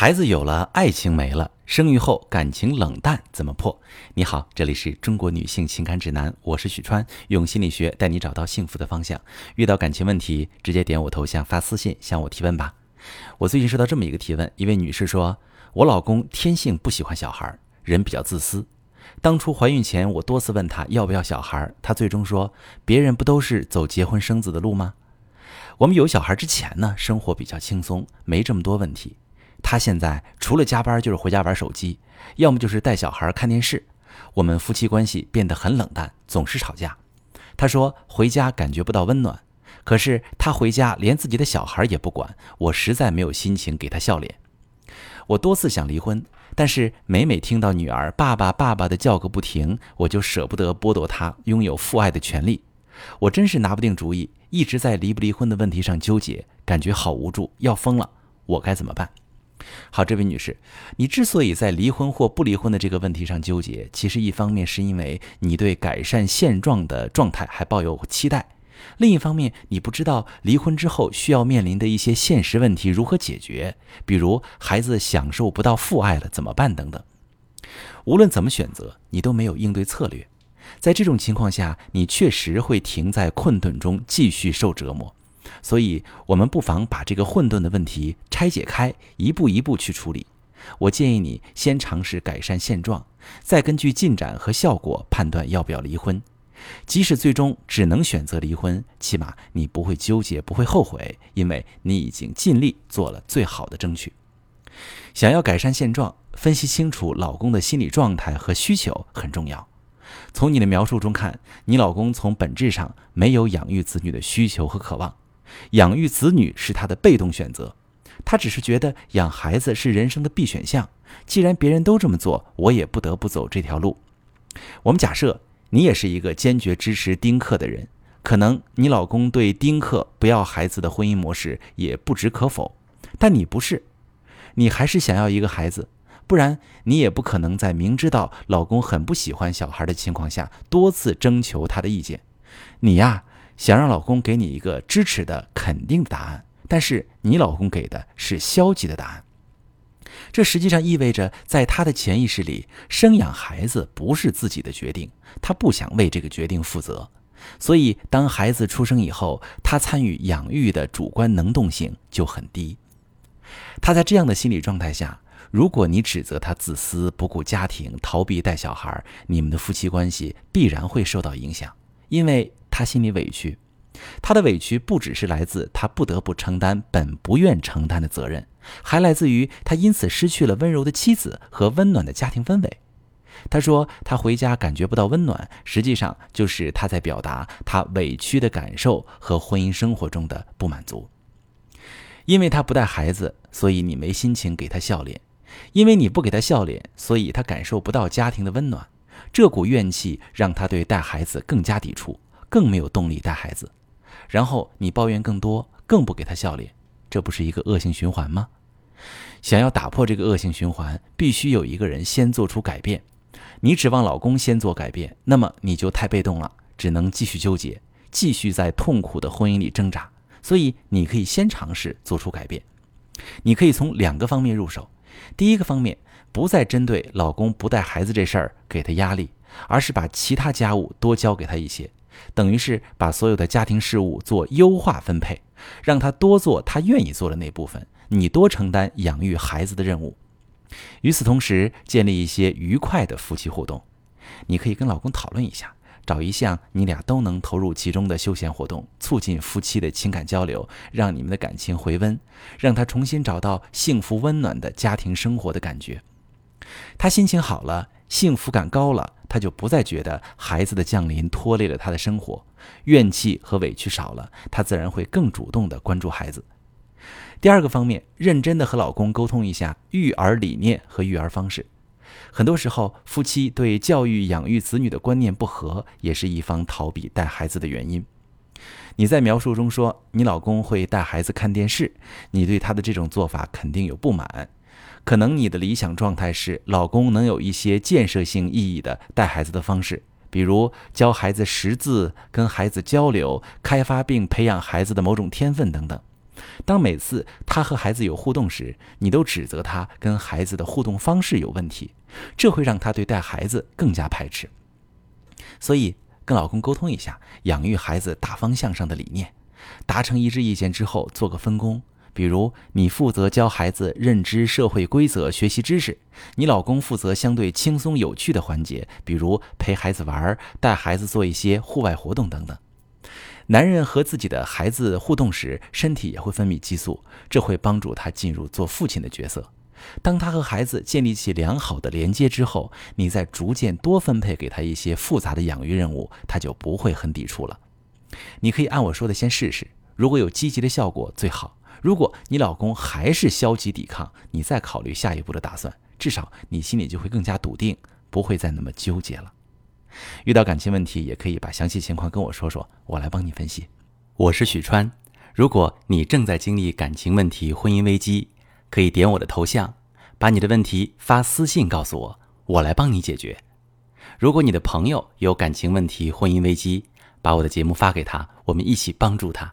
孩子有了，爱情没了，生育后感情冷淡怎么破？你好，这里是中国女性情感指南，我是许川，用心理学带你找到幸福的方向。遇到感情问题，直接点我头像发私信向我提问吧。我最近收到这么一个提问，一位女士说，我老公天性不喜欢小孩，人比较自私。当初怀孕前，我多次问他要不要小孩，他最终说，别人不都是走结婚生子的路吗？我们有小孩之前呢，生活比较轻松，没这么多问题。他现在除了加班就是回家玩手机，要么就是带小孩看电视。我们夫妻关系变得很冷淡，总是吵架。他说回家感觉不到温暖，可是他回家连自己的小孩也不管，我实在没有心情给他笑脸。我多次想离婚，但是每每听到女儿“爸爸，爸爸”的叫个不停，我就舍不得剥夺他拥有父爱的权利。我真是拿不定主意，一直在离不离婚的问题上纠结，感觉好无助，要疯了。我该怎么办？好，这位女士，你之所以在离婚或不离婚的这个问题上纠结，其实一方面是因为你对改善现状的状态还抱有期待，另一方面你不知道离婚之后需要面临的一些现实问题如何解决，比如孩子享受不到父爱了怎么办等等。无论怎么选择，你都没有应对策略，在这种情况下，你确实会停在困顿中继续受折磨。所以，我们不妨把这个混沌的问题拆解开，一步一步去处理。我建议你先尝试改善现状，再根据进展和效果判断要不要离婚。即使最终只能选择离婚，起码你不会纠结，不会后悔，因为你已经尽力做了最好的争取。想要改善现状，分析清楚老公的心理状态和需求很重要。从你的描述中看，你老公从本质上没有养育子女的需求和渴望。养育子女是他的被动选择，他只是觉得养孩子是人生的必选项。既然别人都这么做，我也不得不走这条路。我们假设你也是一个坚决支持丁克的人，可能你老公对丁克不要孩子的婚姻模式也不置可否，但你不是，你还是想要一个孩子，不然你也不可能在明知道老公很不喜欢小孩的情况下多次征求他的意见。你呀。想让老公给你一个支持的、肯定的答案，但是你老公给的是消极的答案。这实际上意味着，在他的潜意识里，生养孩子不是自己的决定，他不想为这个决定负责。所以，当孩子出生以后，他参与养育的主观能动性就很低。他在这样的心理状态下，如果你指责他自私、不顾家庭、逃避带小孩，你们的夫妻关系必然会受到影响，因为。他心里委屈，他的委屈不只是来自他不得不承担本不愿承担的责任，还来自于他因此失去了温柔的妻子和温暖的家庭氛围。他说他回家感觉不到温暖，实际上就是他在表达他委屈的感受和婚姻生活中的不满足。因为他不带孩子，所以你没心情给他笑脸；因为你不给他笑脸，所以他感受不到家庭的温暖。这股怨气让他对带孩子更加抵触。更没有动力带孩子，然后你抱怨更多，更不给他笑脸，这不是一个恶性循环吗？想要打破这个恶性循环，必须有一个人先做出改变。你指望老公先做改变，那么你就太被动了，只能继续纠结，继续在痛苦的婚姻里挣扎。所以你可以先尝试做出改变。你可以从两个方面入手。第一个方面，不再针对老公不带孩子这事儿给他压力，而是把其他家务多交给他一些。等于是把所有的家庭事务做优化分配，让他多做他愿意做的那部分，你多承担养育孩子的任务。与此同时，建立一些愉快的夫妻互动。你可以跟老公讨论一下，找一项你俩都能投入其中的休闲活动，促进夫妻的情感交流，让你们的感情回温，让他重新找到幸福温暖的家庭生活的感觉。他心情好了。幸福感高了，他就不再觉得孩子的降临拖累了他的生活，怨气和委屈少了，他自然会更主动地关注孩子。第二个方面，认真地和老公沟通一下育儿理念和育儿方式。很多时候，夫妻对教育养育子女的观念不合，也是一方逃避带孩子的原因。你在描述中说你老公会带孩子看电视，你对他的这种做法肯定有不满。可能你的理想状态是老公能有一些建设性意义的带孩子的方式，比如教孩子识字、跟孩子交流、开发并培养孩子的某种天分等等。当每次他和孩子有互动时，你都指责他跟孩子的互动方式有问题，这会让他对带孩子更加排斥。所以，跟老公沟通一下养育孩子大方向上的理念，达成一致意见之后，做个分工。比如，你负责教孩子认知社会规则、学习知识；你老公负责相对轻松有趣的环节，比如陪孩子玩、带孩子做一些户外活动等等。男人和自己的孩子互动时，身体也会分泌激素，这会帮助他进入做父亲的角色。当他和孩子建立起良好的连接之后，你再逐渐多分配给他一些复杂的养育任务，他就不会很抵触了。你可以按我说的先试试，如果有积极的效果最好。如果你老公还是消极抵抗，你再考虑下一步的打算，至少你心里就会更加笃定，不会再那么纠结了。遇到感情问题，也可以把详细情况跟我说说，我来帮你分析。我是许川，如果你正在经历感情问题、婚姻危机，可以点我的头像，把你的问题发私信告诉我，我来帮你解决。如果你的朋友有感情问题、婚姻危机，把我的节目发给他，我们一起帮助他。